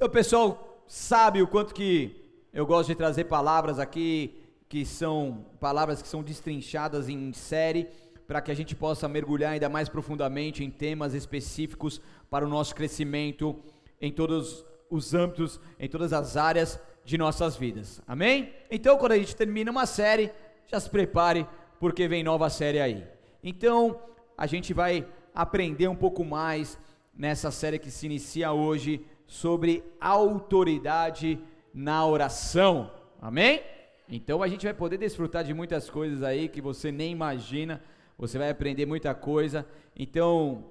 Então, pessoal, sabe o quanto que eu gosto de trazer palavras aqui que são palavras que são destrinchadas em série para que a gente possa mergulhar ainda mais profundamente em temas específicos para o nosso crescimento em todos os âmbitos, em todas as áreas de nossas vidas. Amém? Então, quando a gente termina uma série, já se prepare porque vem nova série aí. Então, a gente vai aprender um pouco mais nessa série que se inicia hoje sobre autoridade na oração. Amém? Então a gente vai poder desfrutar de muitas coisas aí que você nem imagina, você vai aprender muita coisa. Então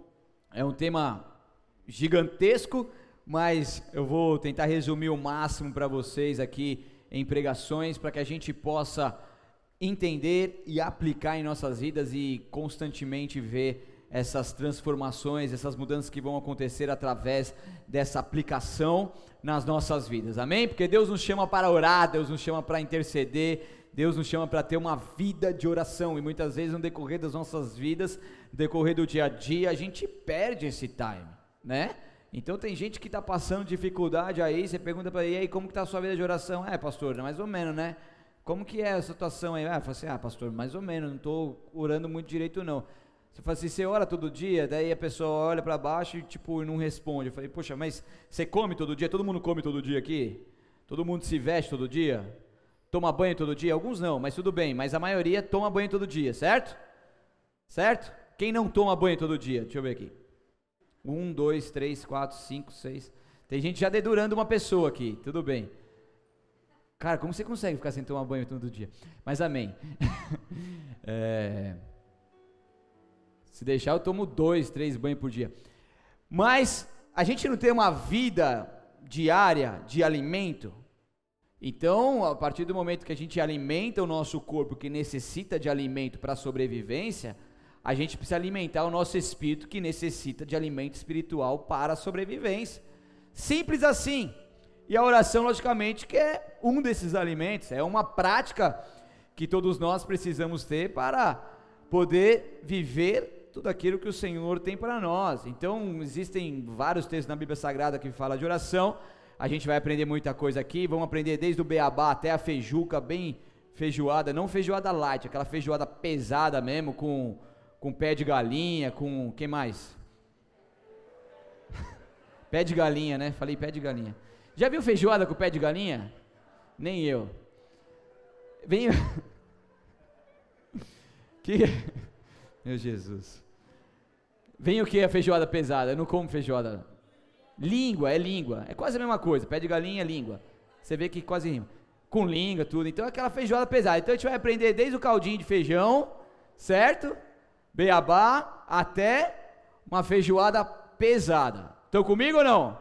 é um tema gigantesco, mas eu vou tentar resumir o máximo para vocês aqui em pregações para que a gente possa entender e aplicar em nossas vidas e constantemente ver essas transformações, essas mudanças que vão acontecer através dessa aplicação nas nossas vidas. Amém? Porque Deus nos chama para orar, Deus nos chama para interceder, Deus nos chama para ter uma vida de oração e muitas vezes no decorrer das nossas vidas, no decorrer do dia a dia, a gente perde esse time, né? Então tem gente que está passando dificuldade aí, você pergunta para ele, aí, como que está a sua vida de oração? É, pastor, mais ou menos, né? Como que é a situação aí? Ah, eu falo assim, ah, pastor, mais ou menos, não estou orando muito direito não. Você fala assim, você ora todo dia? Daí a pessoa olha para baixo e tipo não responde. Eu falei, poxa, mas você come todo dia? Todo mundo come todo dia aqui? Todo mundo se veste todo dia? Toma banho todo dia? Alguns não, mas tudo bem. Mas a maioria toma banho todo dia, certo? Certo? Quem não toma banho todo dia? Deixa eu ver aqui. Um, dois, três, quatro, cinco, seis. Tem gente já dedurando uma pessoa aqui, tudo bem. Cara, como você consegue ficar sem tomar banho todo dia? Mas amém. é... Se deixar, eu tomo dois, três banhos por dia. Mas a gente não tem uma vida diária de alimento. Então, a partir do momento que a gente alimenta o nosso corpo que necessita de alimento para sobrevivência, a gente precisa alimentar o nosso espírito que necessita de alimento espiritual para a sobrevivência. Simples assim. E a oração, logicamente, que é um desses alimentos, é uma prática que todos nós precisamos ter para poder viver tudo aquilo que o Senhor tem para nós. Então, existem vários textos na Bíblia Sagrada que falam de oração. A gente vai aprender muita coisa aqui. Vamos aprender desde o beabá até a feijuca, bem feijoada, não feijoada light, aquela feijoada pesada mesmo, com com pé de galinha, com que mais? pé de galinha, né? Falei pé de galinha. Já viu feijoada com pé de galinha? Nem eu. Vem. que Meu Jesus. Vem o que a feijoada pesada? Eu não como feijoada. Língua, é língua. É quase a mesma coisa. Pé de galinha, língua. Você vê que quase rima. Com língua, tudo. Então é aquela feijoada pesada. Então a gente vai aprender desde o caldinho de feijão, certo? beabá até uma feijoada pesada. Estão comigo ou não?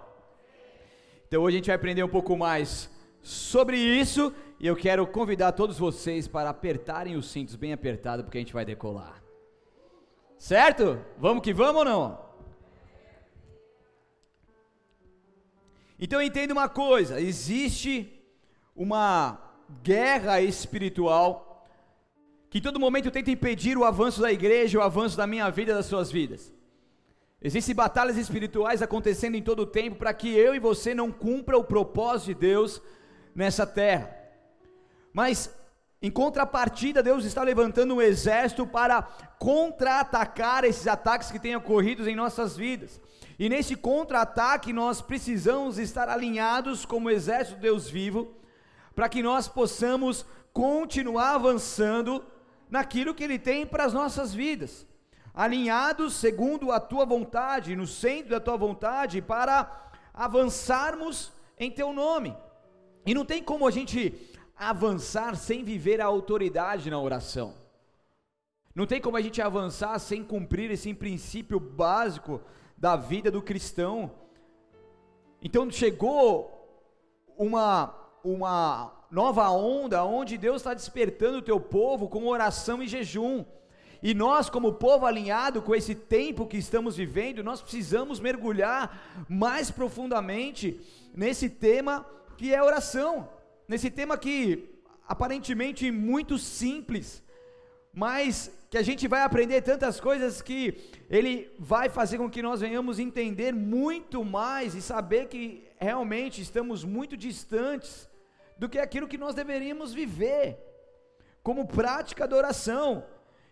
Então hoje a gente vai aprender um pouco mais sobre isso e eu quero convidar todos vocês para apertarem os cintos bem apertado porque a gente vai decolar. Certo? Vamos que vamos ou não? Então entenda uma coisa, existe uma guerra espiritual que em todo momento tenta impedir o avanço da igreja, o avanço da minha vida, das suas vidas. Existem batalhas espirituais acontecendo em todo o tempo para que eu e você não cumpra o propósito de Deus nessa terra. Mas em contrapartida, Deus está levantando um exército para contra-atacar esses ataques que têm ocorrido em nossas vidas. E nesse contra-ataque nós precisamos estar alinhados como exército de Deus vivo, para que nós possamos continuar avançando naquilo que Ele tem para as nossas vidas, alinhados segundo a tua vontade, no centro da tua vontade, para avançarmos em Teu nome. E não tem como a gente avançar sem viver a autoridade na oração. Não tem como a gente avançar sem cumprir esse princípio básico da vida do cristão. Então chegou uma uma nova onda onde Deus está despertando o teu povo com oração e jejum. E nós, como povo alinhado com esse tempo que estamos vivendo, nós precisamos mergulhar mais profundamente nesse tema que é oração, nesse tema que aparentemente muito simples, mas que a gente vai aprender tantas coisas que ele vai fazer com que nós venhamos entender muito mais e saber que realmente estamos muito distantes do que aquilo que nós deveríamos viver como prática da oração.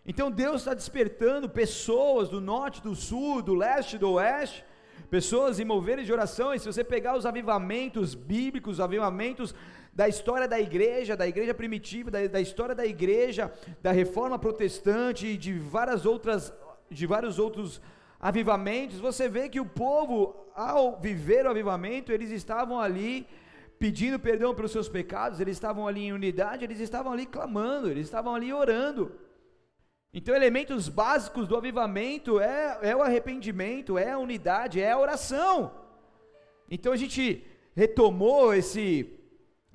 Então Deus está despertando pessoas do norte, do sul, do leste, do oeste, pessoas em moveres de oração. E se você pegar os avivamentos bíblicos, os avivamentos da história da igreja, da igreja primitiva, da, da história da igreja, da reforma protestante e de várias outras, de vários outros avivamentos, você vê que o povo, ao viver o avivamento, eles estavam ali pedindo perdão pelos seus pecados, eles estavam ali em unidade, eles estavam ali clamando, eles estavam ali orando. Então, elementos básicos do avivamento é, é o arrependimento, é a unidade, é a oração. Então, a gente retomou esse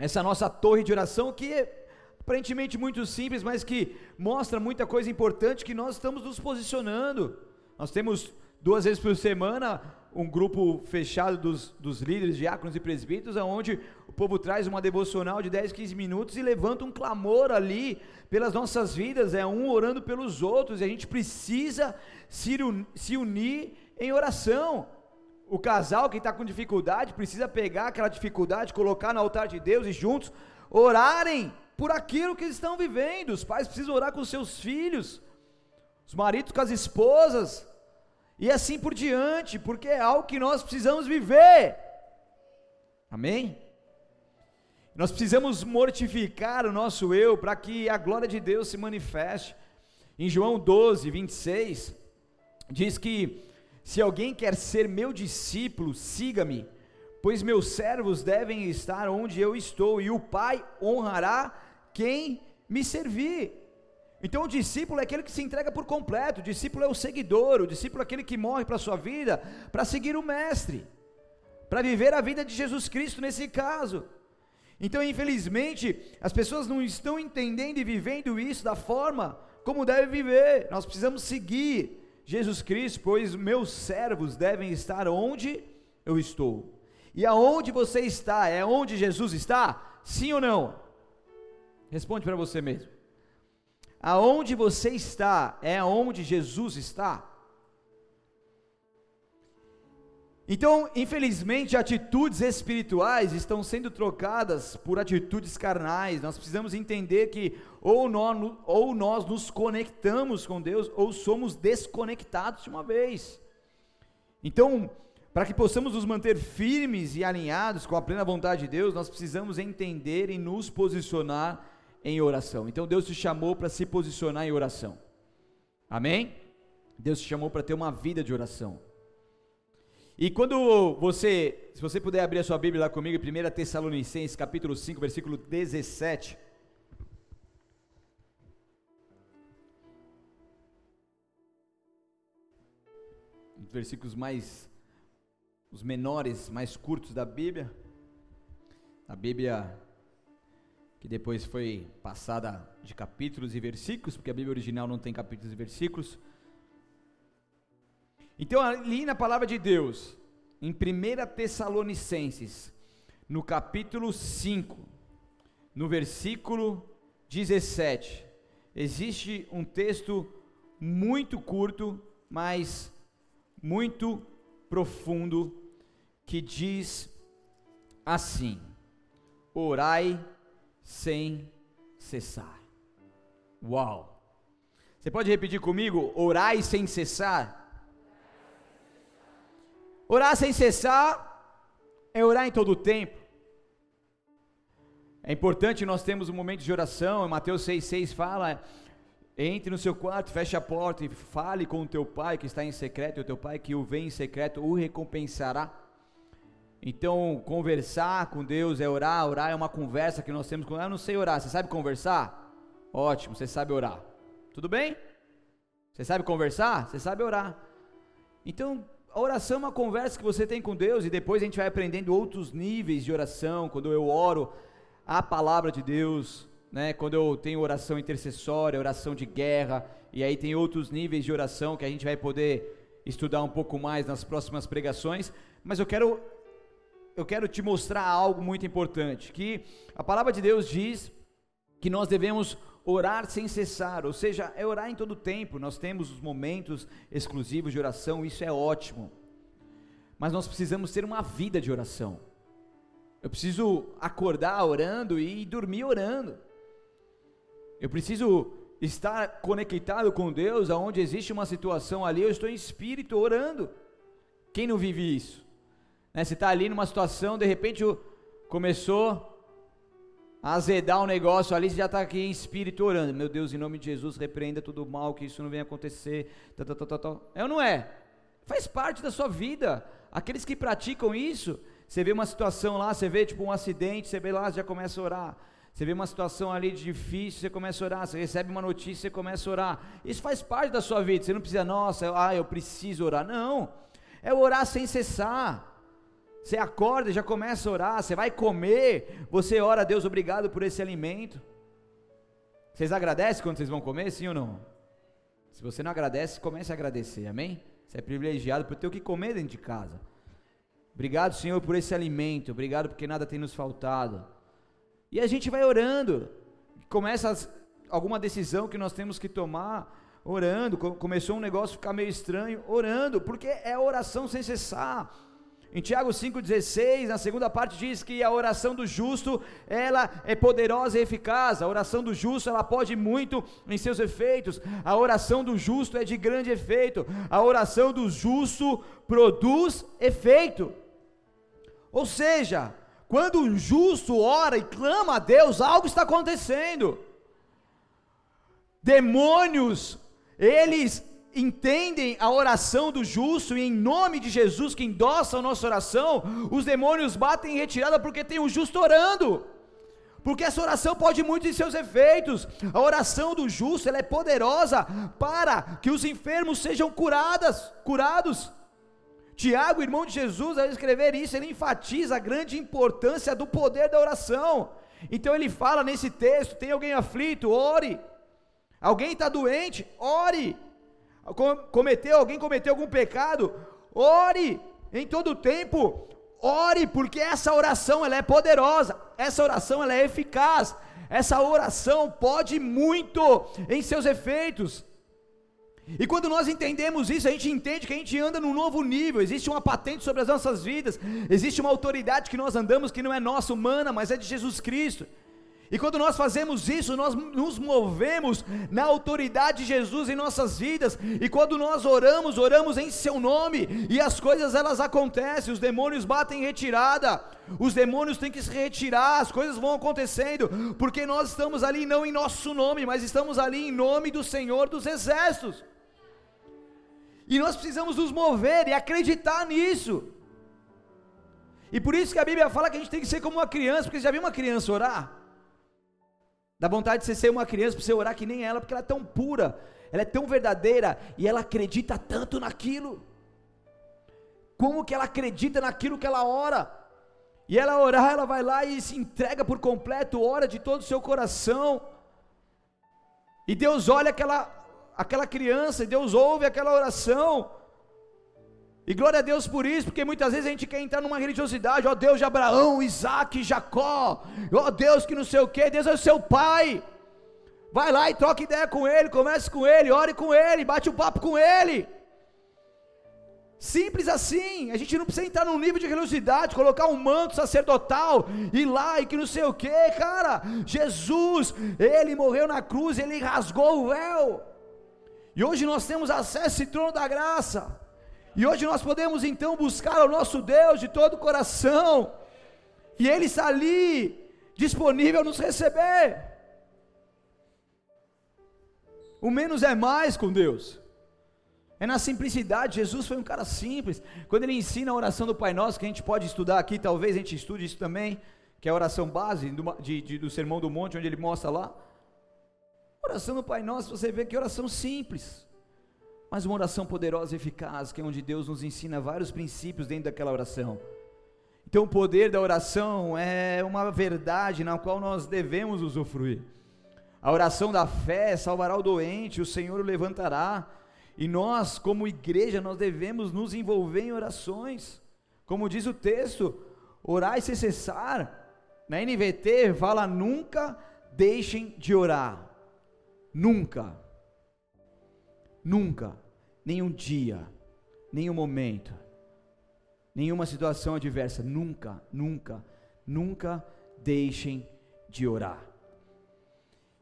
essa nossa torre de oração que é aparentemente muito simples, mas que mostra muita coisa importante que nós estamos nos posicionando. Nós temos duas vezes por semana um grupo fechado dos, dos líderes, diáconos e presbíteros, onde o povo traz uma devocional de 10, 15 minutos e levanta um clamor ali pelas nossas vidas, é um orando pelos outros, e a gente precisa se, se unir em oração. O casal que está com dificuldade precisa pegar aquela dificuldade, colocar no altar de Deus e juntos orarem por aquilo que estão vivendo. Os pais precisam orar com seus filhos, os maridos com as esposas, e assim por diante, porque é algo que nós precisamos viver. Amém? Nós precisamos mortificar o nosso eu para que a glória de Deus se manifeste. Em João 12, 26, diz que se alguém quer ser meu discípulo, siga-me, pois meus servos devem estar onde eu estou, e o Pai honrará quem me servir. Então o discípulo é aquele que se entrega por completo, o discípulo é o seguidor, o discípulo é aquele que morre para a sua vida, para seguir o Mestre, para viver a vida de Jesus Cristo nesse caso. Então, infelizmente, as pessoas não estão entendendo e vivendo isso da forma como deve viver. Nós precisamos seguir Jesus Cristo, pois meus servos devem estar onde eu estou. E aonde você está, é onde Jesus está? Sim ou não? Responde para você mesmo. Aonde você está, é onde Jesus está? Então, infelizmente, atitudes espirituais estão sendo trocadas por atitudes carnais. Nós precisamos entender que ou nós, ou nós nos conectamos com Deus ou somos desconectados de uma vez. Então, para que possamos nos manter firmes e alinhados com a plena vontade de Deus, nós precisamos entender e nos posicionar em oração. Então, Deus te chamou para se posicionar em oração. Amém? Deus te chamou para ter uma vida de oração. E quando você, se você puder abrir a sua Bíblia lá comigo, 1 Tessalonicenses, capítulo 5, versículo 17. Os versículos mais, os menores, mais curtos da Bíblia. A Bíblia que depois foi passada de capítulos e versículos, porque a Bíblia original não tem capítulos e versículos. Então, ali na palavra de Deus, em 1 Tessalonicenses, no capítulo 5, no versículo 17, existe um texto muito curto, mas muito profundo, que diz assim: Orai sem cessar. Uau! Você pode repetir comigo? Orai sem cessar? Orar sem cessar é orar em todo o tempo. É importante nós temos um momento de oração, Mateus 6,6 fala: entre no seu quarto, feche a porta e fale com o teu pai que está em secreto, e o teu pai que o vem em secreto o recompensará. Então, conversar com Deus é orar, orar é uma conversa que nós temos com. Ah, eu não sei orar, você sabe conversar? Ótimo, você sabe orar. Tudo bem? Você sabe conversar? Você sabe orar. Então, a oração é uma conversa que você tem com Deus e depois a gente vai aprendendo outros níveis de oração. Quando eu oro a palavra de Deus, né? Quando eu tenho oração intercessória, oração de guerra, e aí tem outros níveis de oração que a gente vai poder estudar um pouco mais nas próximas pregações. Mas eu quero eu quero te mostrar algo muito importante, que a palavra de Deus diz que nós devemos orar sem cessar, ou seja, é orar em todo tempo. Nós temos os momentos exclusivos de oração, isso é ótimo. Mas nós precisamos ter uma vida de oração. Eu preciso acordar orando e dormir orando. Eu preciso estar conectado com Deus, aonde existe uma situação ali, eu estou em espírito orando. Quem não vive isso? Né, você está ali numa situação, de repente começou azedar o negócio ali, você já está aqui em espírito orando. Meu Deus, em nome de Jesus, repreenda tudo mal, que isso não venha acontecer. Tá, tá, tá, tá, É ou não é? Faz parte da sua vida. Aqueles que praticam isso, você vê uma situação lá, você vê tipo um acidente, você vê lá, já começa a orar. Você vê uma situação ali difícil, você começa a orar. Você recebe uma notícia, você começa a orar. Isso faz parte da sua vida. Você não precisa, nossa, ah, eu preciso orar. Não. É orar sem cessar. Você acorda e já começa a orar. Você vai comer, você ora, Deus, obrigado por esse alimento. Vocês agradecem quando vocês vão comer, sim ou não? Se você não agradece, comece a agradecer, amém? Você é privilegiado por ter o que comer dentro de casa. Obrigado, Senhor, por esse alimento. Obrigado porque nada tem nos faltado. E a gente vai orando. Começa alguma decisão que nós temos que tomar, orando. Começou um negócio a ficar meio estranho, orando, porque é oração sem cessar. Em Tiago 5,16, na segunda parte, diz que a oração do justo, ela é poderosa e eficaz. A oração do justo, ela pode muito em seus efeitos. A oração do justo é de grande efeito. A oração do justo produz efeito. Ou seja, quando o justo ora e clama a Deus, algo está acontecendo. Demônios, eles entendem a oração do justo e em nome de Jesus que endossa a nossa oração, os demônios batem em retirada porque tem o justo orando. Porque essa oração pode muito em seus efeitos. A oração do justo, ela é poderosa para que os enfermos sejam curadas, curados. Tiago, irmão de Jesus, ao escrever isso, ele enfatiza a grande importância do poder da oração. Então ele fala nesse texto: tem alguém aflito, ore. Alguém está doente, ore. Cometeu, alguém cometeu algum pecado, ore. Em todo tempo, ore, porque essa oração ela é poderosa, essa oração ela é eficaz, essa oração pode muito em seus efeitos. E quando nós entendemos isso, a gente entende que a gente anda num novo nível, existe uma patente sobre as nossas vidas, existe uma autoridade que nós andamos que não é nossa, humana, mas é de Jesus Cristo. E quando nós fazemos isso, nós nos movemos na autoridade de Jesus em nossas vidas. E quando nós oramos, oramos em seu nome, e as coisas elas acontecem, os demônios batem em retirada. Os demônios têm que se retirar, as coisas vão acontecendo, porque nós estamos ali não em nosso nome, mas estamos ali em nome do Senhor dos exércitos. E nós precisamos nos mover e acreditar nisso. E por isso que a Bíblia fala que a gente tem que ser como uma criança, porque já viu uma criança orar? Dá vontade de você ser uma criança para você orar que nem ela, porque ela é tão pura, ela é tão verdadeira e ela acredita tanto naquilo. Como que ela acredita naquilo que ela ora? E ela orar, ela vai lá e se entrega por completo, ora de todo o seu coração. E Deus olha aquela aquela criança, e Deus ouve aquela oração. E glória a Deus por isso, porque muitas vezes a gente quer entrar numa religiosidade, ó Deus de Abraão, Isaac, Jacó, ó Deus que não sei o que, Deus é o seu pai. Vai lá e troca ideia com ele, comece com ele, ore com ele, bate um papo com ele. Simples assim, a gente não precisa entrar num nível de religiosidade, colocar um manto sacerdotal, ir lá e que não sei o que, cara. Jesus, ele morreu na cruz, ele rasgou o véu. E hoje nós temos acesso a esse trono da graça. E hoje nós podemos então buscar o nosso Deus de todo o coração. E Ele está ali, disponível a nos receber. O menos é mais com Deus. É na simplicidade. Jesus foi um cara simples. Quando ele ensina a oração do Pai Nosso, que a gente pode estudar aqui, talvez a gente estude isso também, que é a oração base do, de, de, do Sermão do Monte, onde ele mostra lá. Oração do Pai Nosso, você vê que oração simples, mas uma oração poderosa e eficaz, que é onde Deus nos ensina vários princípios dentro daquela oração. Então, o poder da oração é uma verdade na qual nós devemos usufruir. A oração da fé salvará o doente, o Senhor o levantará. E nós, como igreja, nós devemos nos envolver em orações. Como diz o texto, orar sem cessar. Na NVT fala nunca deixem de orar. nunca, nunca, nenhum dia, nenhum momento, nenhuma situação adversa, nunca, nunca, nunca deixem de orar.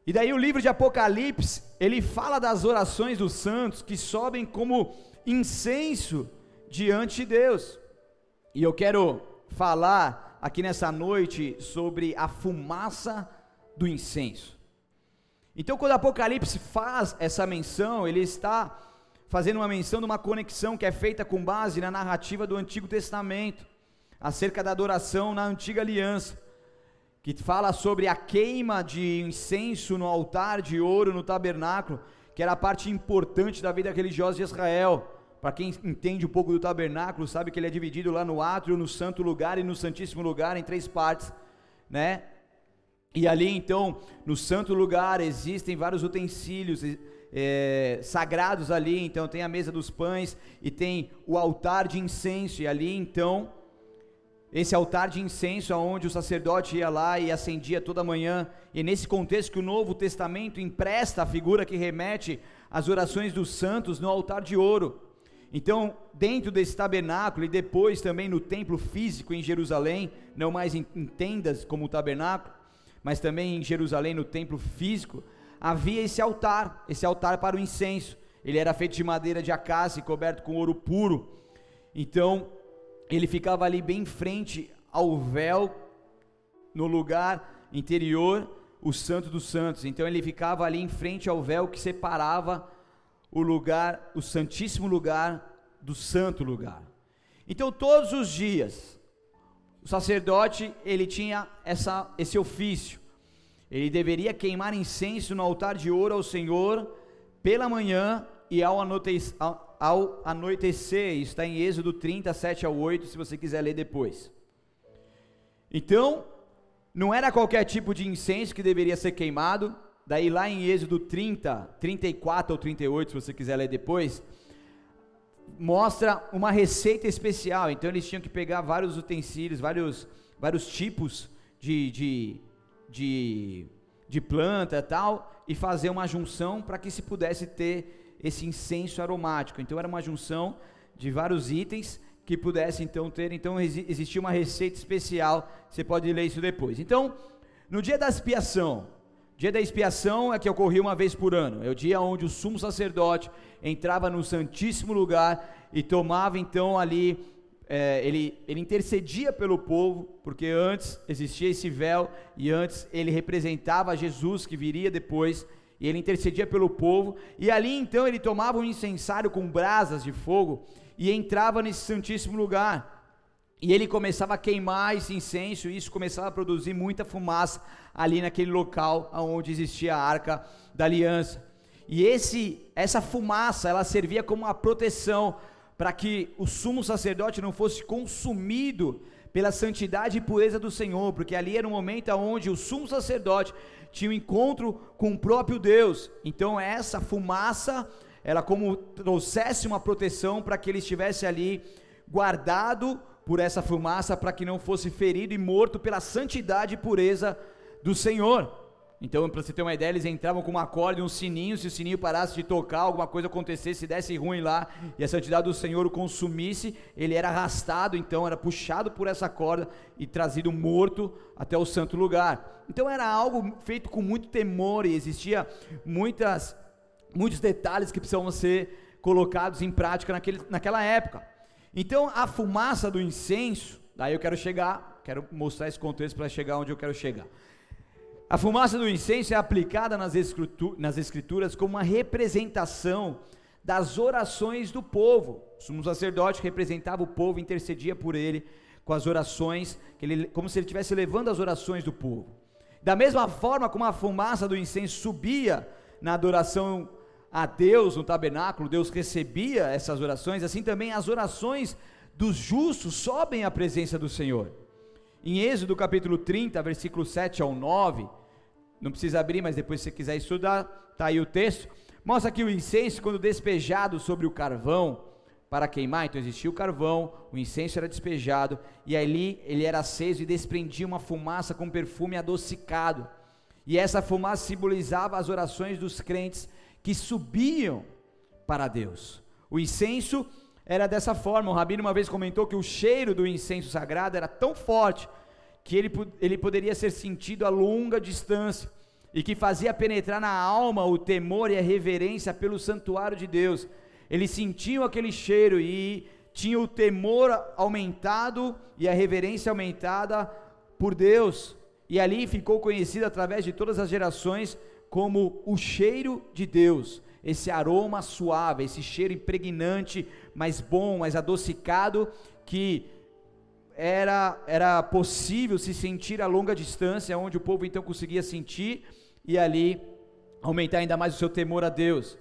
E daí o livro de Apocalipse, ele fala das orações dos santos que sobem como incenso diante de Deus. E eu quero falar aqui nessa noite sobre a fumaça do incenso. Então, quando Apocalipse faz essa menção, ele está fazendo uma menção de uma conexão que é feita com base na narrativa do Antigo Testamento, acerca da adoração na antiga aliança, que fala sobre a queima de incenso no altar de ouro no tabernáculo, que era a parte importante da vida religiosa de Israel. Para quem entende um pouco do tabernáculo, sabe que ele é dividido lá no átrio, no santo lugar e no santíssimo lugar em três partes, né? E ali então, no santo lugar, existem vários utensílios é, sagrados ali. Então, tem a mesa dos pães e tem o altar de incenso. E ali então, esse altar de incenso, aonde o sacerdote ia lá e acendia toda manhã. E nesse contexto que o Novo Testamento empresta a figura que remete às orações dos santos no altar de ouro. Então, dentro desse tabernáculo e depois também no templo físico em Jerusalém, não mais em, tendas como o tabernáculo, mas também em Jerusalém no templo físico, havia esse altar, esse altar para o incenso. Ele era feito de madeira de acácia e coberto com ouro puro. Então, ele ficava ali bem em frente ao véu no lugar interior, o Santo dos Santos. Então ele ficava ali em frente ao véu que separava o lugar, o santíssimo lugar do santo lugar. Então todos os dias o sacerdote ele tinha essa, esse ofício. Ele deveria queimar incenso no altar de ouro ao Senhor pela manhã e ao, ao, ao anoitecer. Está em Êxodo 30, 7 ao 8, se você quiser ler depois. Então, não era qualquer tipo de incenso que deveria ser queimado, Daí lá em Êxodo 30, 34 ou 38, se você quiser ler depois, mostra uma receita especial. Então eles tinham que pegar vários utensílios, vários, vários tipos de, de, de, de planta tal, e fazer uma junção para que se pudesse ter esse incenso aromático. Então era uma junção de vários itens que pudesse então ter. Então existia uma receita especial. Você pode ler isso depois. Então, no dia da expiação, Dia da expiação é que ocorria uma vez por ano. É o dia onde o sumo sacerdote entrava no santíssimo lugar e tomava então ali, é, ele, ele intercedia pelo povo, porque antes existia esse véu e antes ele representava Jesus que viria depois. E ele intercedia pelo povo, e ali então ele tomava um incensário com brasas de fogo e entrava nesse santíssimo lugar. E ele começava a queimar esse incenso, e isso começava a produzir muita fumaça ali naquele local onde existia a arca da aliança. E esse, essa fumaça, ela servia como uma proteção para que o sumo sacerdote não fosse consumido pela santidade e pureza do Senhor, porque ali era um momento onde o sumo sacerdote tinha um encontro com o próprio Deus. Então essa fumaça, ela como trouxesse uma proteção para que ele estivesse ali guardado por essa fumaça para que não fosse ferido e morto pela santidade e pureza do Senhor. Então, para você ter uma ideia, eles entravam com uma corda e um sininho, se o sininho parasse de tocar, alguma coisa acontecesse, se desse ruim lá, e a santidade do Senhor o consumisse, ele era arrastado, então era puxado por essa corda e trazido morto até o santo lugar. Então era algo feito com muito temor e existia muitas, muitos detalhes que precisavam ser colocados em prática naquele, naquela época. Então a fumaça do incenso, daí eu quero chegar, quero mostrar esse contexto para chegar onde eu quero chegar. A fumaça do incenso é aplicada nas, nas escrituras como uma representação das orações do povo. O sumo sacerdote representava o povo, intercedia por ele com as orações, ele, como se ele estivesse levando as orações do povo. Da mesma forma como a fumaça do incenso subia na adoração a Deus no tabernáculo, Deus recebia essas orações, assim também as orações dos justos sobem à presença do Senhor. Em Êxodo capítulo 30, versículo 7 ao 9, não precisa abrir, mas depois se você quiser estudar, está aí o texto. Mostra que o incenso, quando despejado sobre o carvão para queimar, então existia o carvão, o incenso era despejado, e ali ele era aceso e desprendia uma fumaça com perfume adocicado. E essa fumaça simbolizava as orações dos crentes que subiam para Deus. O incenso era dessa forma. O rabino uma vez comentou que o cheiro do incenso sagrado era tão forte que ele, ele poderia ser sentido a longa distância e que fazia penetrar na alma o temor e a reverência pelo santuário de Deus. Eles sentiam aquele cheiro e tinham o temor aumentado e a reverência aumentada por Deus. E ali ficou conhecido através de todas as gerações como o cheiro de Deus, esse aroma suave, esse cheiro impregnante, mais bom, mais adocicado, que era, era possível se sentir a longa distância, onde o povo então conseguia sentir e ali aumentar ainda mais o seu temor a Deus.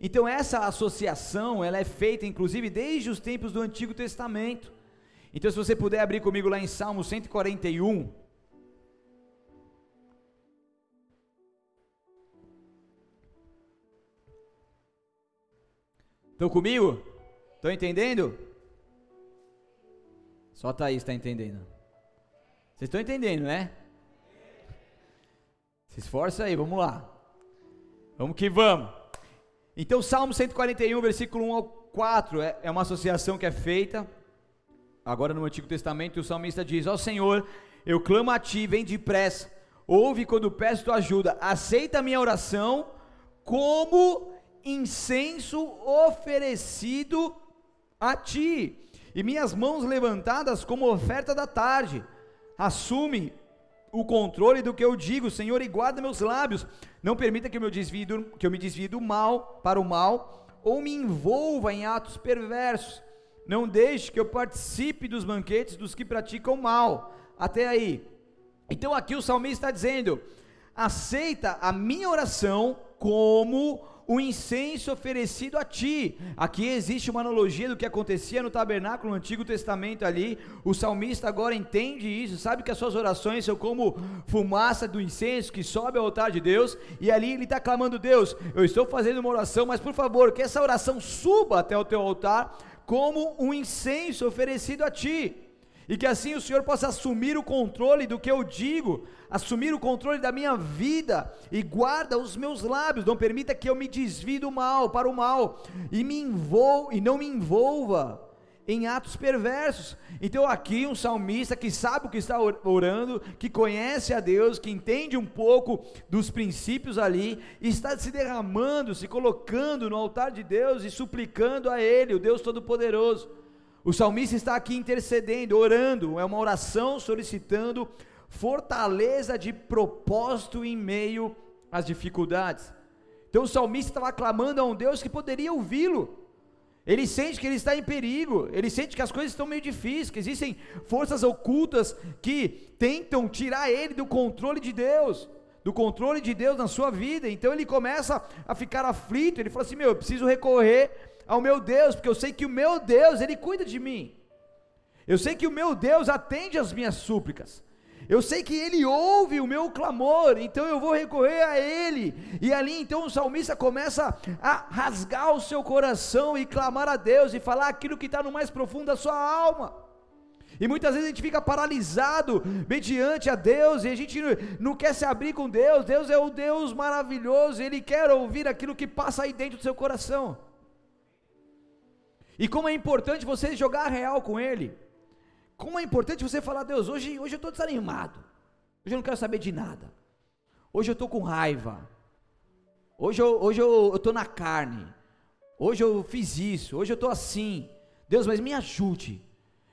Então essa associação, ela é feita inclusive desde os tempos do Antigo Testamento. Então se você puder abrir comigo lá em Salmo 141, Estão comigo? Estão entendendo? Só a Thaís está entendendo. Vocês estão entendendo, né? Se esforça aí, vamos lá. Vamos que vamos. Então, Salmo 141, versículo 1 ao 4, é, é uma associação que é feita. Agora no Antigo Testamento, o salmista diz: Ó Senhor, eu clamo a ti, vem depressa. Ouve quando peço tua ajuda. Aceita a minha oração como incenso oferecido a ti, e minhas mãos levantadas como oferta da tarde. Assume o controle do que eu digo, Senhor, e guarda meus lábios. Não permita que eu me desvie do, que eu me desvie do mal para o mal, ou me envolva em atos perversos. Não deixe que eu participe dos banquetes dos que praticam mal. Até aí. Então aqui o salmista está dizendo: aceita a minha oração como o incenso oferecido a ti. Aqui existe uma analogia do que acontecia no tabernáculo no Antigo Testamento ali. O salmista agora entende isso, sabe que as suas orações são como fumaça do incenso que sobe ao altar de Deus, e ali ele está clamando: Deus, eu estou fazendo uma oração, mas por favor, que essa oração suba até o teu altar como um incenso oferecido a ti e que assim o Senhor possa assumir o controle do que eu digo, assumir o controle da minha vida e guarda os meus lábios, não permita que eu me desvie do mal para o mal e me envolva e não me envolva em atos perversos. Então aqui um salmista que sabe o que está orando, que conhece a Deus, que entende um pouco dos princípios ali, está se derramando, se colocando no altar de Deus e suplicando a ele, o Deus todo poderoso o salmista está aqui intercedendo, orando, é uma oração solicitando fortaleza de propósito em meio às dificuldades. Então o salmista estava clamando a um Deus que poderia ouvi-lo. Ele sente que ele está em perigo, ele sente que as coisas estão meio difíceis, que existem forças ocultas que tentam tirar ele do controle de Deus, do controle de Deus na sua vida. Então ele começa a ficar aflito, ele fala assim: Meu, eu preciso recorrer ao meu Deus, porque eu sei que o meu Deus, Ele cuida de mim. Eu sei que o meu Deus atende às minhas súplicas. Eu sei que Ele ouve o meu clamor, então eu vou recorrer a Ele. E ali então o salmista começa a rasgar o seu coração e clamar a Deus e falar aquilo que está no mais profundo da sua alma. E muitas vezes a gente fica paralisado mediante a Deus e a gente não quer se abrir com Deus. Deus é o Deus maravilhoso, Ele quer ouvir aquilo que passa aí dentro do seu coração. E como é importante você jogar real com Ele. Como é importante você falar, Deus, hoje, hoje eu estou desanimado. Hoje eu não quero saber de nada. Hoje eu estou com raiva. Hoje eu hoje eu estou na carne. Hoje eu fiz isso. Hoje eu estou assim. Deus, mas me ajude.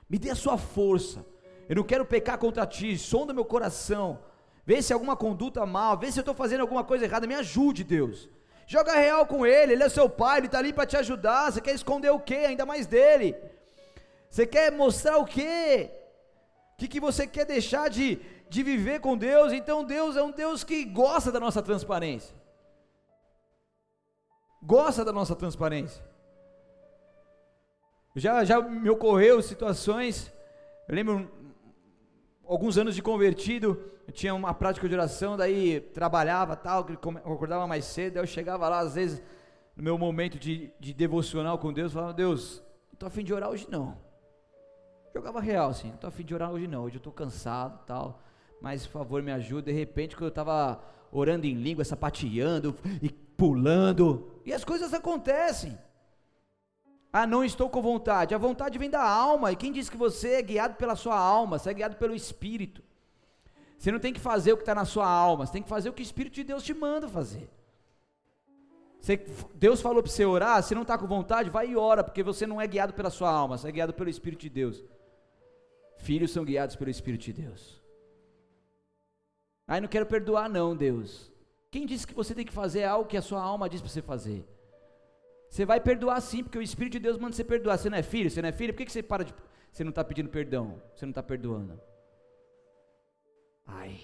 Me dê a sua força. Eu não quero pecar contra ti. Sonda meu coração. Vê se alguma conduta mal. Vê se eu estou fazendo alguma coisa errada. Me ajude, Deus. Joga real com ele, ele é seu pai, ele está ali para te ajudar. Você quer esconder o que? Ainda mais dele. Você quer mostrar o que? O que, que você quer deixar de, de viver com Deus? Então Deus é um Deus que gosta da nossa transparência. Gosta da nossa transparência. Já, já me ocorreu situações, eu lembro alguns anos de convertido, tinha uma prática de oração, daí trabalhava tal, acordava mais cedo, eu chegava lá, às vezes, no meu momento de, de devocional com Deus, falava, Deus, não estou afim de orar hoje não. Jogava real assim, não estou afim de orar hoje não, hoje eu estou cansado tal. mas por favor me ajuda. De repente, quando eu estava orando em língua, sapateando e pulando, e as coisas acontecem. Ah, não estou com vontade. A vontade vem da alma. E quem diz que você é guiado pela sua alma? Você é guiado pelo Espírito. Você não tem que fazer o que está na sua alma. Você tem que fazer o que o Espírito de Deus te manda fazer. Você, Deus falou para você orar. Se não está com vontade, vai e ora, porque você não é guiado pela sua alma. Você é guiado pelo Espírito de Deus. Filhos são guiados pelo Espírito de Deus. Ai, não quero perdoar, não, Deus. Quem disse que você tem que fazer algo que a sua alma diz para você fazer? Você vai perdoar sim, porque o Espírito de Deus manda você perdoar. Você não é filho? Você não é filho? Por que, que você para de. Você não está pedindo perdão? Você não está perdoando? Ai.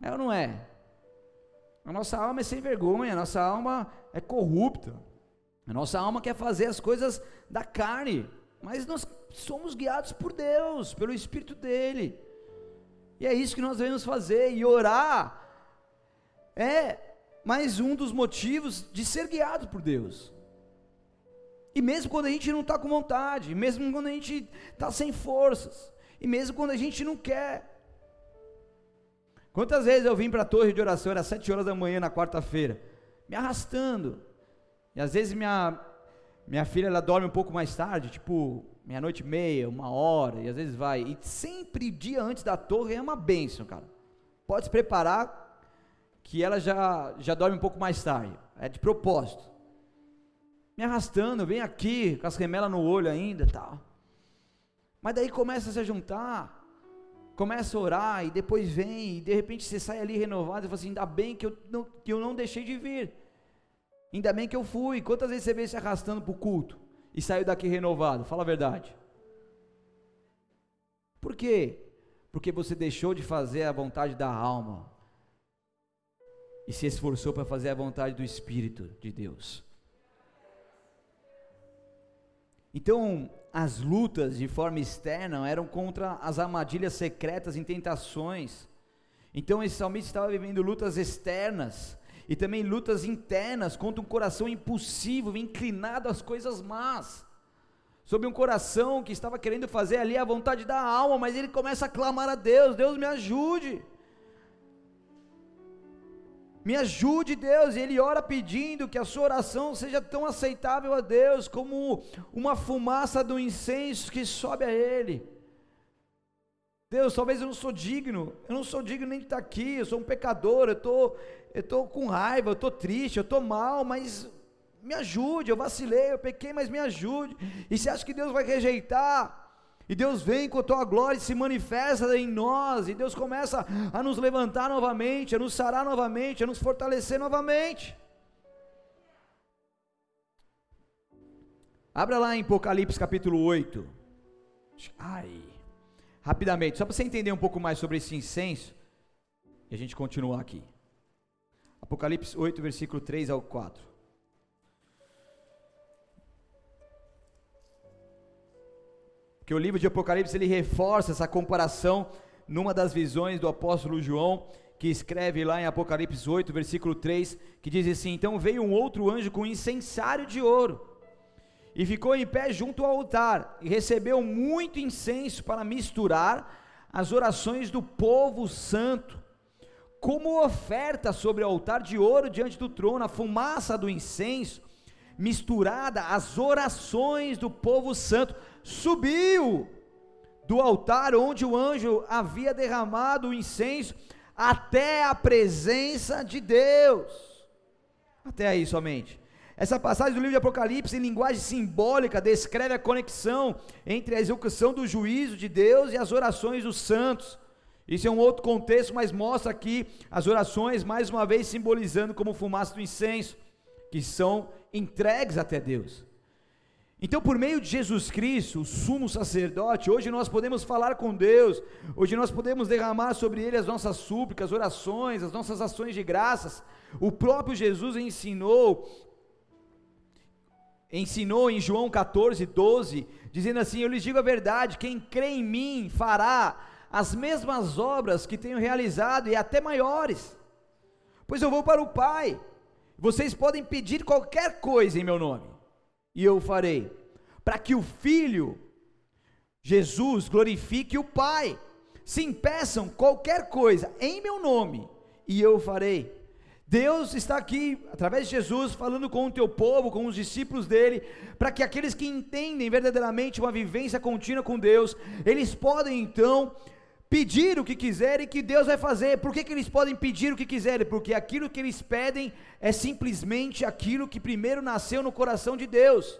É ou não é? A nossa alma é sem vergonha, a nossa alma é corrupta. A nossa alma quer fazer as coisas da carne, mas nós somos guiados por Deus, pelo Espírito dele. E é isso que nós devemos fazer e orar. É mais um dos motivos de ser guiado por Deus. E mesmo quando a gente não está com vontade, mesmo quando a gente está sem forças, e mesmo quando a gente não quer. Quantas vezes eu vim para a torre de oração, era sete horas da manhã na quarta-feira, me arrastando. E às vezes minha, minha filha ela dorme um pouco mais tarde, tipo meia-noite e meia, uma hora, e às vezes vai. E sempre dia antes da torre é uma benção, cara. Pode se preparar que ela já, já dorme um pouco mais tarde. É de propósito. Me arrastando, vem aqui, com as remelas no olho ainda tal. Mas daí começa a se juntar, começa a orar, e depois vem, e de repente você sai ali renovado e fala assim: ainda bem que eu não, que eu não deixei de vir. Ainda bem que eu fui. Quantas vezes você veio se arrastando para o culto e saiu daqui renovado? Fala a verdade. Por quê? Porque você deixou de fazer a vontade da alma e se esforçou para fazer a vontade do Espírito de Deus. Então, as lutas de forma externa eram contra as armadilhas secretas e tentações. Então, esse salmista estava vivendo lutas externas e também lutas internas contra um coração impulsivo, inclinado às coisas más. Sobre um coração que estava querendo fazer ali a vontade da alma, mas ele começa a clamar a Deus: Deus me ajude. Me ajude, Deus. E ele ora pedindo que a sua oração seja tão aceitável a Deus como uma fumaça do incenso que sobe a Ele. Deus, talvez eu não sou digno, eu não sou digno nem de estar aqui, eu sou um pecador, eu tô, eu tô com raiva, eu tô triste, eu tô mal, mas me ajude, eu vacilei, eu pequei, mas me ajude. E você acha que Deus vai rejeitar? E Deus vem com a tua glória e se manifesta em nós, e Deus começa a nos levantar novamente, a nos sarar novamente, a nos fortalecer novamente. Abra lá em Apocalipse capítulo 8. Ai, rapidamente, só para você entender um pouco mais sobre esse incenso, e a gente continua aqui. Apocalipse 8, versículo 3 ao 4. Que o livro de Apocalipse ele reforça essa comparação numa das visões do apóstolo João, que escreve lá em Apocalipse 8, versículo 3, que diz assim: Então veio um outro anjo com um incensário de ouro, e ficou em pé junto ao altar, e recebeu muito incenso para misturar as orações do povo santo, como oferta sobre o altar de ouro diante do trono, a fumaça do incenso, misturada às orações do povo santo subiu do altar onde o anjo havia derramado o incenso até a presença de Deus. Até aí somente. Essa passagem do livro de Apocalipse, em linguagem simbólica, descreve a conexão entre a execução do juízo de Deus e as orações dos santos. Isso é um outro contexto, mas mostra aqui as orações, mais uma vez simbolizando como fumaça do incenso, que são entregues até Deus. Então, por meio de Jesus Cristo, o sumo sacerdote, hoje nós podemos falar com Deus, hoje nós podemos derramar sobre Ele as nossas súplicas, orações, as nossas ações de graças. O próprio Jesus ensinou, ensinou em João 14, 12, dizendo assim: Eu lhes digo a verdade, quem crê em mim fará as mesmas obras que tenho realizado e até maiores, pois eu vou para o Pai. Vocês podem pedir qualquer coisa em meu nome e eu farei, para que o Filho Jesus glorifique o Pai. Sim, peçam qualquer coisa em meu nome e eu farei. Deus está aqui, através de Jesus, falando com o teu povo, com os discípulos dele, para que aqueles que entendem verdadeiramente uma vivência contínua com Deus, eles podem então pedir o que quiserem que Deus vai fazer. Por que, que eles podem pedir o que quiserem? Porque aquilo que eles pedem é simplesmente aquilo que primeiro nasceu no coração de Deus.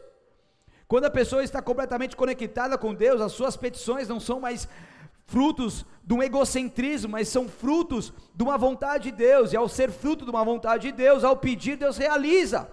Quando a pessoa está completamente conectada com Deus, as suas petições não são mais frutos de um egocentrismo, mas são frutos de uma vontade de Deus, e ao ser fruto de uma vontade de Deus, ao pedir, Deus realiza.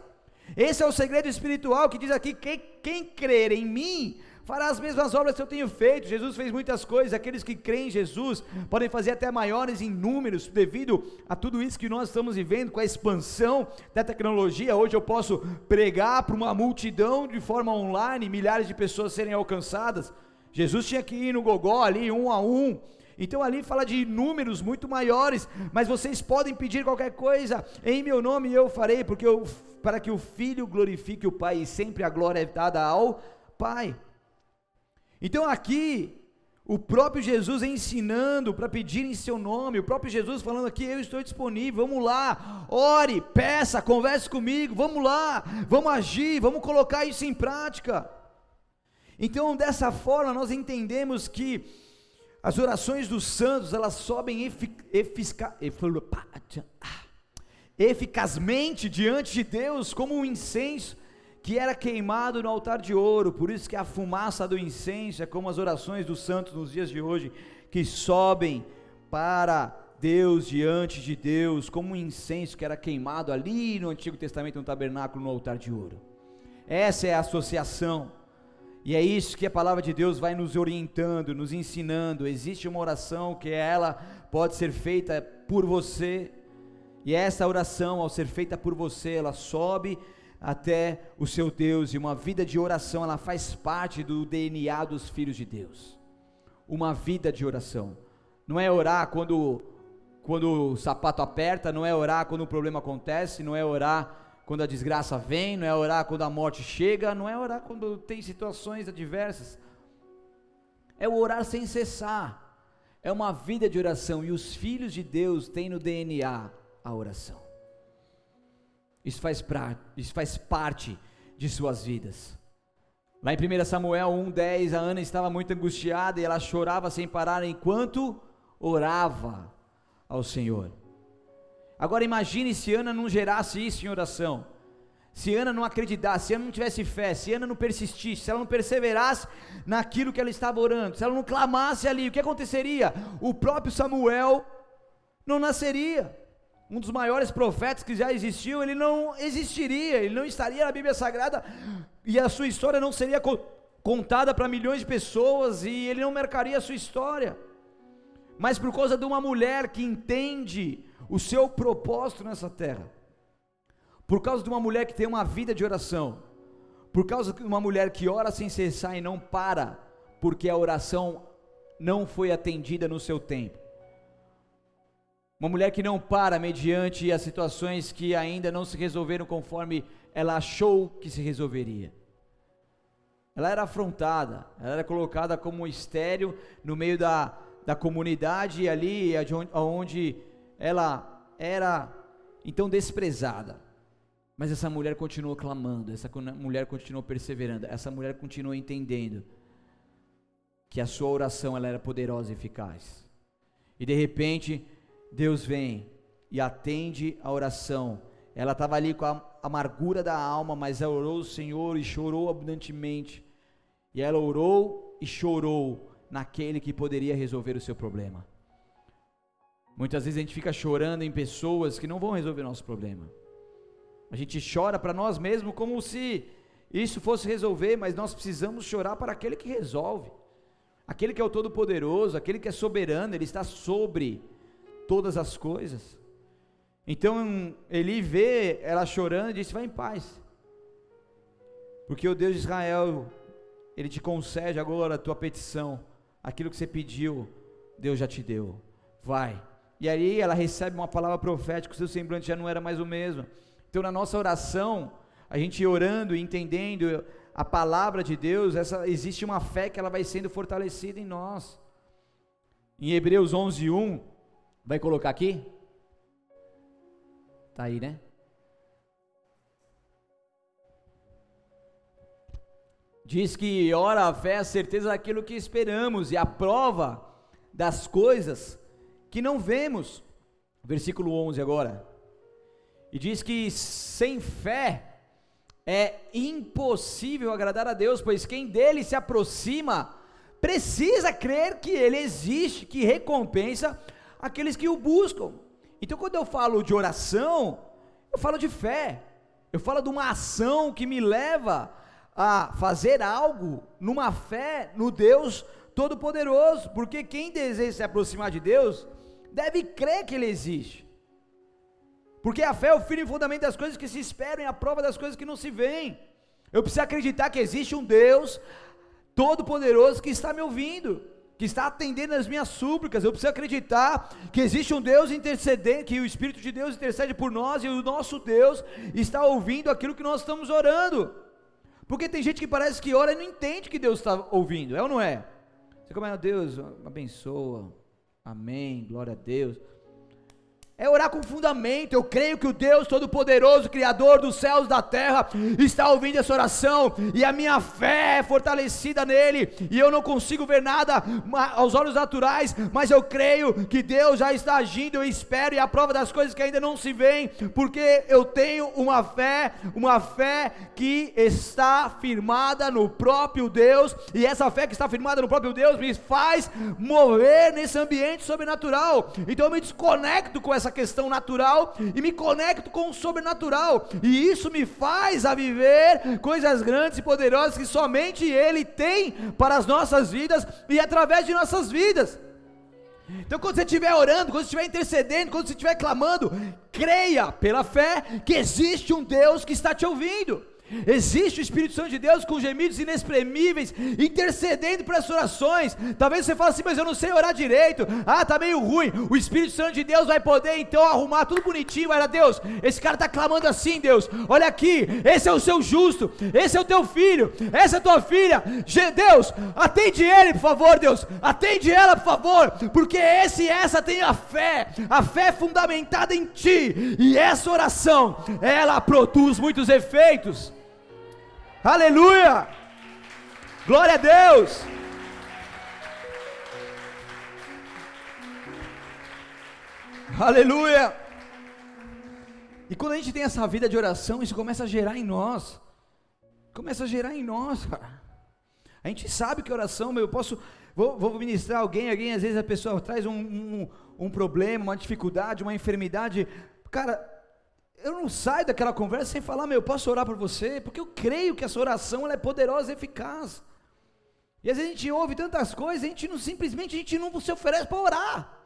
Esse é o segredo espiritual que diz aqui: quem, quem crer em mim fará as mesmas obras que eu tenho feito. Jesus fez muitas coisas, aqueles que creem em Jesus podem fazer até maiores em números, devido a tudo isso que nós estamos vivendo, com a expansão da tecnologia. Hoje eu posso pregar para uma multidão de forma online, milhares de pessoas serem alcançadas. Jesus tinha que ir no gogó ali, um a um. Então ali fala de números muito maiores, mas vocês podem pedir qualquer coisa em meu nome eu farei, porque eu, para que o Filho glorifique o Pai e sempre a glória é dada ao Pai. Então aqui o próprio Jesus ensinando para pedir em seu nome, o próprio Jesus falando aqui: Eu estou disponível, vamos lá, ore, peça, converse comigo, vamos lá, vamos agir, vamos colocar isso em prática. Então, dessa forma, nós entendemos que as orações dos santos, elas sobem eficazmente diante de Deus como um incenso que era queimado no altar de ouro, por isso que a fumaça do incenso é como as orações dos santos nos dias de hoje, que sobem para Deus diante de Deus, como um incenso que era queimado ali no Antigo Testamento, no tabernáculo, no altar de ouro. Essa é a associação e é isso que a palavra de Deus vai nos orientando, nos ensinando. Existe uma oração que ela pode ser feita por você, e essa oração, ao ser feita por você, ela sobe até o seu Deus, e uma vida de oração, ela faz parte do DNA dos filhos de Deus. Uma vida de oração. Não é orar quando quando o sapato aperta, não é orar quando o problema acontece, não é orar quando a desgraça vem, não é orar quando a morte chega, não é orar quando tem situações adversas. É o orar sem cessar. É uma vida de oração e os filhos de Deus têm no DNA a oração. Isso faz, pra, isso faz parte de suas vidas. Lá em 1 Samuel 1,10, a Ana estava muito angustiada e ela chorava sem parar enquanto orava ao Senhor. Agora imagine se Ana não gerasse isso em oração. Se Ana não acreditasse, se Ana não tivesse fé, se Ana não persistisse, se ela não perseverasse naquilo que ela estava orando, se ela não clamasse ali, o que aconteceria? O próprio Samuel não nasceria. Um dos maiores profetas que já existiu, ele não existiria, ele não estaria na Bíblia Sagrada e a sua história não seria contada para milhões de pessoas e ele não marcaria a sua história. Mas por causa de uma mulher que entende o seu propósito nessa terra, por causa de uma mulher que tem uma vida de oração, por causa de uma mulher que ora sem cessar e não para, porque a oração não foi atendida no seu tempo. Uma mulher que não para mediante as situações que ainda não se resolveram conforme ela achou que se resolveria. Ela era afrontada, ela era colocada como estéreo no meio da, da comunidade ali onde ela era então desprezada. Mas essa mulher continuou clamando, essa mulher continuou perseverando, essa mulher continuou entendendo que a sua oração ela era poderosa e eficaz. E de repente, Deus vem e atende a oração. Ela estava ali com a amargura da alma, mas ela orou o Senhor e chorou abundantemente. E ela orou e chorou naquele que poderia resolver o seu problema. Muitas vezes a gente fica chorando em pessoas que não vão resolver nosso problema. A gente chora para nós mesmos como se isso fosse resolver, mas nós precisamos chorar para aquele que resolve. Aquele que é o Todo-Poderoso, aquele que é soberano, ele está sobre todas as coisas. Então ele vê ela chorando e disse: Vai em paz, porque o Deus de Israel, ele te concede agora a tua petição, aquilo que você pediu, Deus já te deu. Vai, e aí ela recebe uma palavra profética, o seu semblante já não era mais o mesmo. Então, na nossa oração, a gente orando e entendendo a palavra de Deus, essa, existe uma fé que ela vai sendo fortalecida em nós. Em Hebreus 11, 1, vai colocar aqui? Tá aí, né? Diz que ora a fé é a certeza daquilo que esperamos e a prova das coisas que não vemos. Versículo 11 agora. E diz que sem fé é impossível agradar a Deus, pois quem dele se aproxima precisa crer que ele existe, que recompensa aqueles que o buscam. Então, quando eu falo de oração, eu falo de fé, eu falo de uma ação que me leva a fazer algo numa fé no Deus Todo-Poderoso, porque quem deseja se aproximar de Deus deve crer que Ele existe. Porque a fé é o firme fundamento das coisas que se esperam e a prova das coisas que não se veem. Eu preciso acreditar que existe um Deus Todo-Poderoso que está me ouvindo, que está atendendo as minhas súplicas. Eu preciso acreditar que existe um Deus intercedendo, que o Espírito de Deus intercede por nós e o nosso Deus está ouvindo aquilo que nós estamos orando. Porque tem gente que parece que ora e não entende que Deus está ouvindo, é ou não é? Você como é, Deus, abençoa, amém, glória a Deus. É orar com fundamento. Eu creio que o Deus Todo-Poderoso, Criador dos céus e da terra, está ouvindo essa oração e a minha fé é fortalecida nele. E eu não consigo ver nada aos olhos naturais, mas eu creio que Deus já está agindo. Eu espero e a prova das coisas que ainda não se veem, porque eu tenho uma fé, uma fé que está firmada no próprio Deus. E essa fé que está firmada no próprio Deus me faz mover nesse ambiente sobrenatural. Então eu me desconecto com essa questão natural e me conecto com o sobrenatural, e isso me faz a viver coisas grandes e poderosas que somente Ele tem para as nossas vidas e através de nossas vidas. Então, quando você estiver orando, quando você estiver intercedendo, quando você estiver clamando, creia pela fé que existe um Deus que está te ouvindo. Existe o Espírito Santo de Deus com gemidos inexprimíveis, intercedendo para as orações. Talvez você fale assim, mas eu não sei orar direito. Ah, tá meio ruim. O Espírito Santo de Deus vai poder então arrumar tudo bonitinho. Olha, Deus, esse cara está clamando assim, Deus. Olha aqui, esse é o seu justo, esse é o teu filho, essa é a tua filha. Deus, atende ele, por favor, Deus. Atende ela, por favor, porque esse e essa tem a fé, a fé fundamentada em ti. E essa oração, ela produz muitos efeitos. Aleluia! Glória a Deus! Aleluia! E quando a gente tem essa vida de oração, isso começa a gerar em nós. Começa a gerar em nós, cara. A gente sabe que oração, eu posso, vou, vou ministrar alguém, alguém, às vezes a pessoa traz um, um, um problema, uma dificuldade, uma enfermidade. Cara, eu não saio daquela conversa sem falar, meu, eu posso orar por você, porque eu creio que essa oração ela é poderosa e eficaz. E às vezes a gente ouve tantas coisas, a gente não simplesmente a gente não se oferece para orar.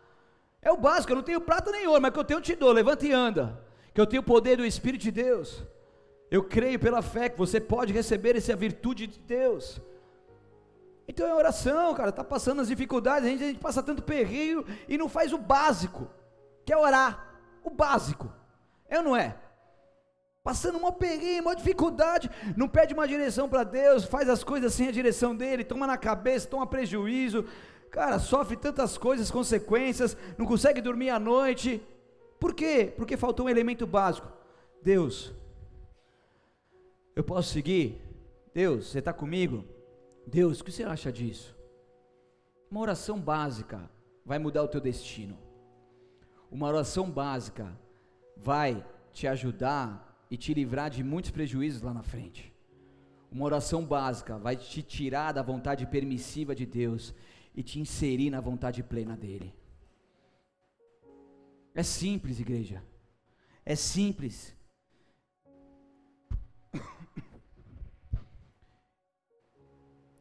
É o básico, eu não tenho prata nem ouro, mas que eu tenho eu te dou, levanta e anda. Que eu tenho o poder do Espírito de Deus. Eu creio pela fé que você pode receber essa virtude de Deus. Então é oração, cara, tá passando as dificuldades, a gente, a gente passa tanto perreio e não faz o básico, que é orar, o básico. É ou não é? Passando uma perrengue, uma dificuldade, não pede uma direção para Deus, faz as coisas sem a direção dele, toma na cabeça, toma prejuízo, cara, sofre tantas coisas, consequências, não consegue dormir à noite. Por quê? Porque faltou um elemento básico. Deus, eu posso seguir? Deus, você está comigo? Deus, o que você acha disso? Uma oração básica vai mudar o teu destino. Uma oração básica vai te ajudar e te livrar de muitos prejuízos lá na frente. Uma oração básica vai te tirar da vontade permissiva de Deus e te inserir na vontade plena dele. É simples, igreja. É simples.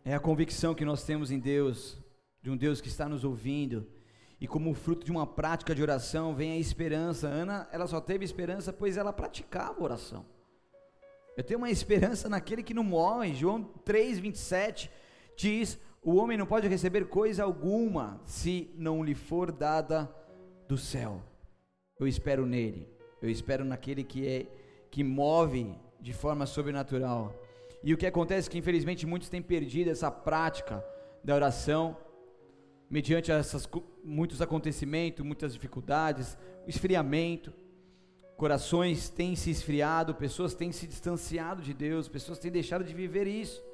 É a convicção que nós temos em Deus, de um Deus que está nos ouvindo, e como fruto de uma prática de oração vem a esperança. Ana, ela só teve esperança pois ela praticava oração. Eu tenho uma esperança naquele que não morre. João 3:27 diz: "O homem não pode receber coisa alguma se não lhe for dada do céu". Eu espero nele. Eu espero naquele que é que move de forma sobrenatural. E o que acontece é que infelizmente muitos têm perdido essa prática da oração mediante essas, muitos acontecimentos, muitas dificuldades, esfriamento. Corações têm se esfriado, pessoas têm se distanciado de Deus, pessoas têm deixado de viver isso.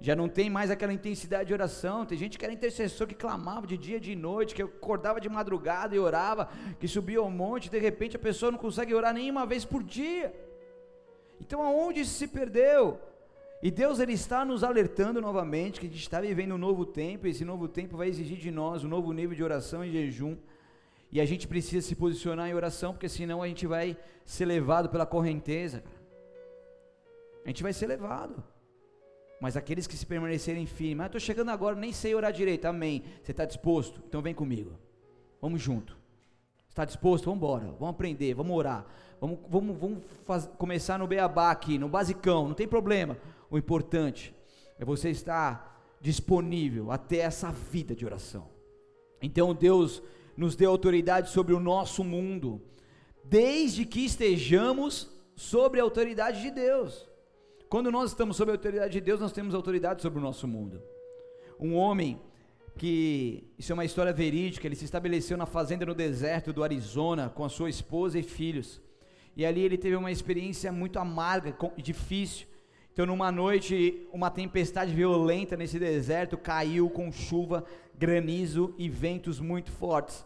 Já não tem mais aquela intensidade de oração. Tem gente que era intercessor que clamava de dia e de noite, que acordava de madrugada e orava, que subia ao monte, de repente a pessoa não consegue orar nem uma vez por dia. Então aonde se perdeu? E Deus ele está nos alertando novamente que a gente está vivendo um novo tempo, e esse novo tempo vai exigir de nós um novo nível de oração e jejum. E a gente precisa se posicionar em oração, porque senão a gente vai ser levado pela correnteza. A gente vai ser levado. Mas aqueles que se permanecerem firmes, ah, estou chegando agora, nem sei orar direito, amém. Você está disposto? Então vem comigo. Vamos junto. Está disposto? Vamos embora. Vamos aprender, vamos orar. Vamos, vamos, vamos faz, começar no beabá aqui, no basicão, não tem problema. O importante é você estar disponível até essa vida de oração. Então Deus nos deu autoridade sobre o nosso mundo, desde que estejamos sobre a autoridade de Deus. Quando nós estamos sob a autoridade de Deus, nós temos autoridade sobre o nosso mundo. Um homem que, isso é uma história verídica, ele se estabeleceu na fazenda no deserto do Arizona com a sua esposa e filhos. E ali ele teve uma experiência muito amarga e difícil. Então, numa noite, uma tempestade violenta nesse deserto caiu com chuva, granizo e ventos muito fortes.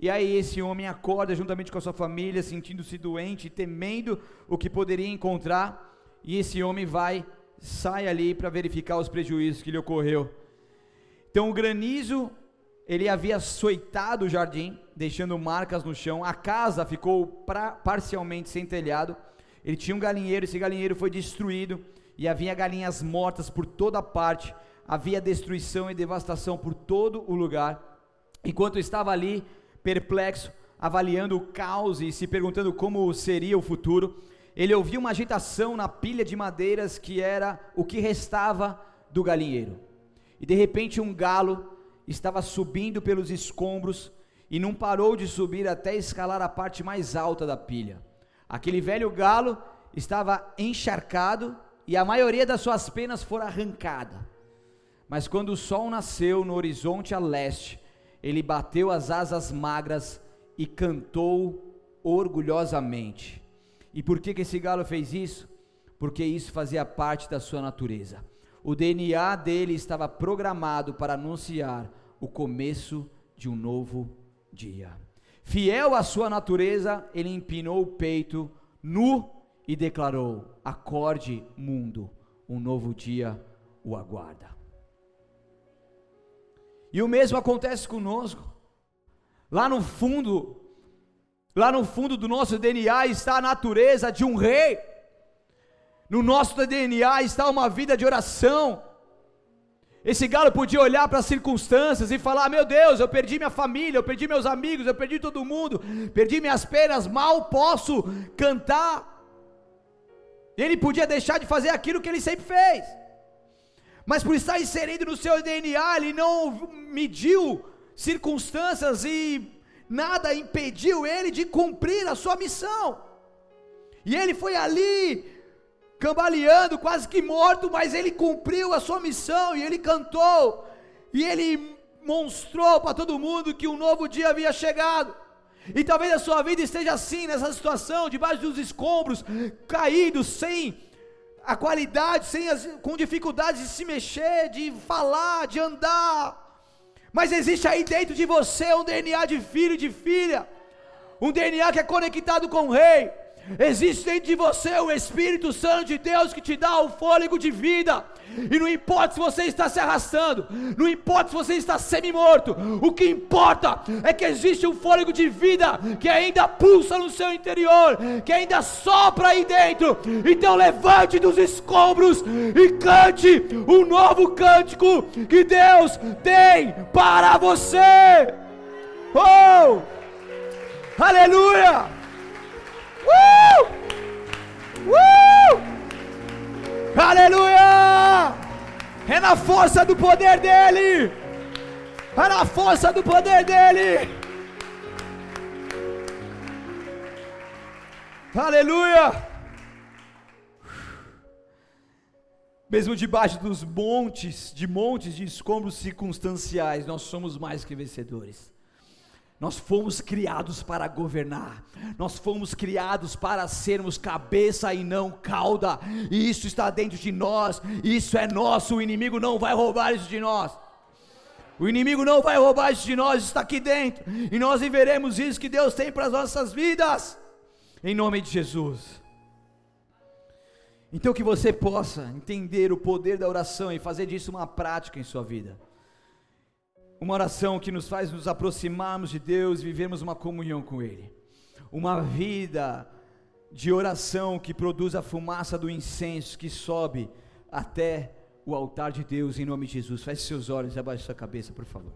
E aí, esse homem acorda juntamente com a sua família, sentindo-se doente, temendo o que poderia encontrar. E esse homem vai, sai ali para verificar os prejuízos que lhe ocorreu. Então, o granizo, ele havia açoitado o jardim, deixando marcas no chão. A casa ficou pra, parcialmente sem telhado. Ele tinha um galinheiro, esse galinheiro foi destruído e havia galinhas mortas por toda parte, havia destruição e devastação por todo o lugar. Enquanto estava ali, perplexo, avaliando o caos e se perguntando como seria o futuro, ele ouviu uma agitação na pilha de madeiras que era o que restava do galinheiro. E de repente um galo estava subindo pelos escombros e não parou de subir até escalar a parte mais alta da pilha. Aquele velho galo estava encharcado e a maioria das suas penas fora arrancada. Mas quando o sol nasceu no horizonte a leste, ele bateu as asas magras e cantou orgulhosamente. E por que, que esse galo fez isso? Porque isso fazia parte da sua natureza. O DNA dele estava programado para anunciar o começo de um novo dia. Fiel à sua natureza, ele empinou o peito nu e declarou: Acorde, mundo, um novo dia o aguarda. E o mesmo acontece conosco. Lá no fundo, lá no fundo do nosso DNA está a natureza de um rei. No nosso DNA está uma vida de oração. Esse galo podia olhar para as circunstâncias e falar: Meu Deus, eu perdi minha família, eu perdi meus amigos, eu perdi todo mundo, perdi minhas penas, mal posso cantar. Ele podia deixar de fazer aquilo que ele sempre fez. Mas por estar inserido no seu DNA, ele não mediu circunstâncias e nada impediu ele de cumprir a sua missão. E ele foi ali, cambaleando, quase que morto, mas ele cumpriu a sua missão e ele cantou, e ele mostrou para todo mundo que um novo dia havia chegado. E talvez a sua vida esteja assim, nessa situação, debaixo dos escombros, caído, sem a qualidade, sem as, com dificuldade de se mexer, de falar, de andar. Mas existe aí dentro de você um DNA de filho e de filha, um DNA que é conectado com o Rei Existe dentro de você o Espírito Santo de Deus que te dá o fôlego de vida. E não importa se você está se arrastando, não importa se você está semi-morto, o que importa é que existe um fôlego de vida que ainda pulsa no seu interior, que ainda sopra aí dentro. Então levante dos escombros e cante um novo cântico que Deus tem para você. Oh! Aleluia! Uh! Uh! Aleluia! É na força do poder dele! É na força do poder dele! Aleluia! Mesmo debaixo dos montes, de montes de escombros circunstanciais, nós somos mais que vencedores. Nós fomos criados para governar, nós fomos criados para sermos cabeça e não cauda, e isso está dentro de nós, isso é nosso, o inimigo não vai roubar isso de nós. O inimigo não vai roubar isso de nós, está aqui dentro, e nós viveremos isso que Deus tem para as nossas vidas, em nome de Jesus. Então que você possa entender o poder da oração e fazer disso uma prática em sua vida. Uma oração que nos faz nos aproximarmos de Deus e vivermos uma comunhão com Ele. Uma vida de oração que produz a fumaça do incenso que sobe até o altar de Deus em nome de Jesus. Feche seus olhos e abaixe sua cabeça, por favor.